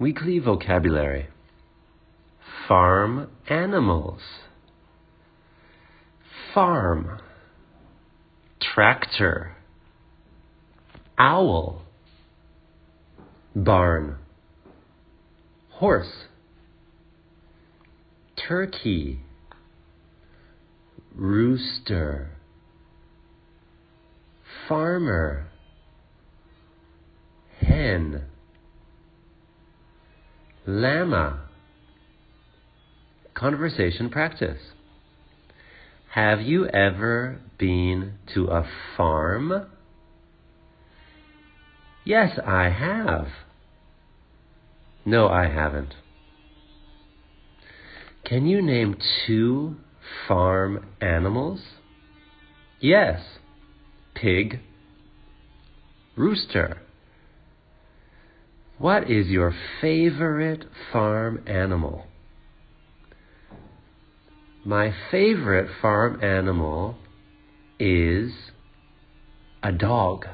Weekly vocabulary Farm animals. Farm. Tractor. Owl. Barn. Horse. Turkey. Rooster. Farmer. Hen llama. Conversation practice. Have you ever been to a farm? Yes, I have. No, I haven't. Can you name two farm animals? Yes. Pig, rooster. What is your favorite farm animal? My favorite farm animal is a dog.